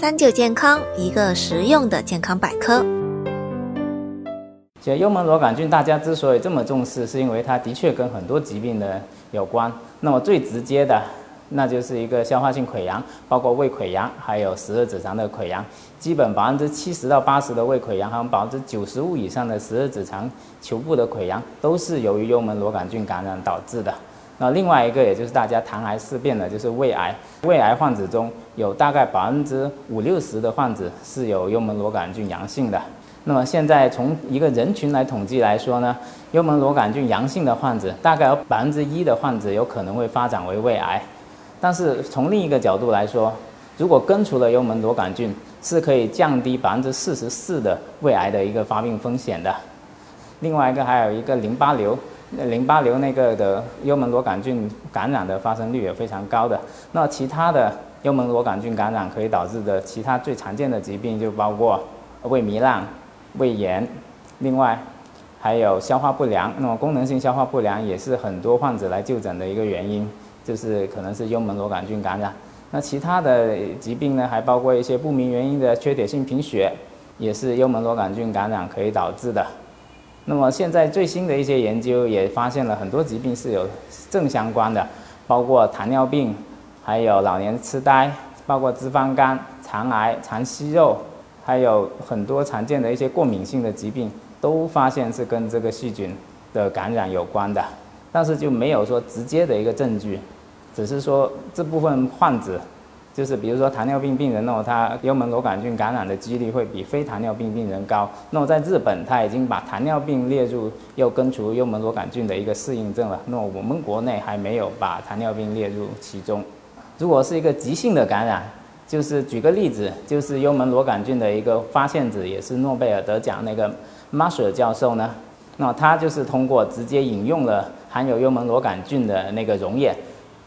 三九健康，一个实用的健康百科。其实幽门螺杆菌大家之所以这么重视，是因为它的确跟很多疾病的有关。那么最直接的，那就是一个消化性溃疡，包括胃溃疡，还有十二指肠的溃疡。基本百分之七十到八十的胃溃疡，还有百分之九十五以上的十二指肠球部的溃疡，都是由于幽门螺杆菌感染导致的。那另外一个，也就是大家谈癌事变的，就是胃癌。胃癌患者中有大概百分之五六十的患者是有幽门螺杆菌阳性的。那么现在从一个人群来统计来说呢，幽门螺杆菌阳性的患者，大概有百分之一的患者有可能会发展为胃癌。但是从另一个角度来说，如果根除了幽门螺杆菌，是可以降低百分之四十四的胃癌的一个发病风险的。另外一个还有一个淋巴瘤。淋巴瘤那个的幽门螺杆菌感染的发生率也非常高的。那其他的幽门螺杆菌感染可以导致的其他最常见的疾病就包括胃糜烂、胃炎，另外还有消化不良。那么功能性消化不良也是很多患者来就诊的一个原因，就是可能是幽门螺杆菌感染。那其他的疾病呢，还包括一些不明原因的缺铁性贫血，也是幽门螺杆菌感染可以导致的。那么现在最新的一些研究也发现了很多疾病是有正相关的，包括糖尿病，还有老年痴呆，包括脂肪肝、肠癌、肠息肉，还有很多常见的一些过敏性的疾病，都发现是跟这个细菌的感染有关的，但是就没有说直接的一个证据，只是说这部分患者。就是比如说糖尿病病人哦，他幽门螺杆菌感染的几率会比非糖尿病病人高。那么在日本，他已经把糖尿病列入又根除幽门螺杆菌的一个适应症了。那么我们国内还没有把糖尿病列入其中。如果是一个急性的感染，就是举个例子，就是幽门螺杆菌的一个发现者，也是诺贝尔得奖那个 m a s h e r 教授呢，那他就是通过直接饮用了含有幽门螺杆菌的那个溶液。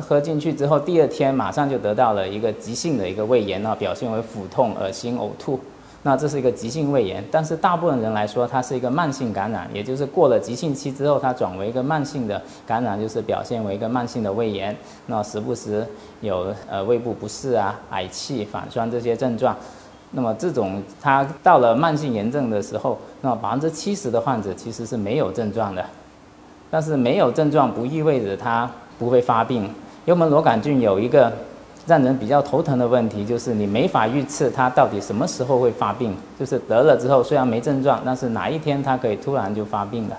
喝进去之后，第二天马上就得到了一个急性的一个胃炎啊，表现为腹痛、恶心、呕吐。那这是一个急性胃炎，但是大部分人来说，它是一个慢性感染，也就是过了急性期之后，它转为一个慢性的感染，就是表现为一个慢性的胃炎。那时不时有呃胃部不适啊、嗳气、反酸这些症状。那么这种它到了慢性炎症的时候，那百分之七十的患者其实是没有症状的。但是没有症状不意味着它不会发病。幽门螺杆菌有一个让人比较头疼的问题，就是你没法预测它到底什么时候会发病。就是得了之后虽然没症状，但是哪一天它可以突然就发病了。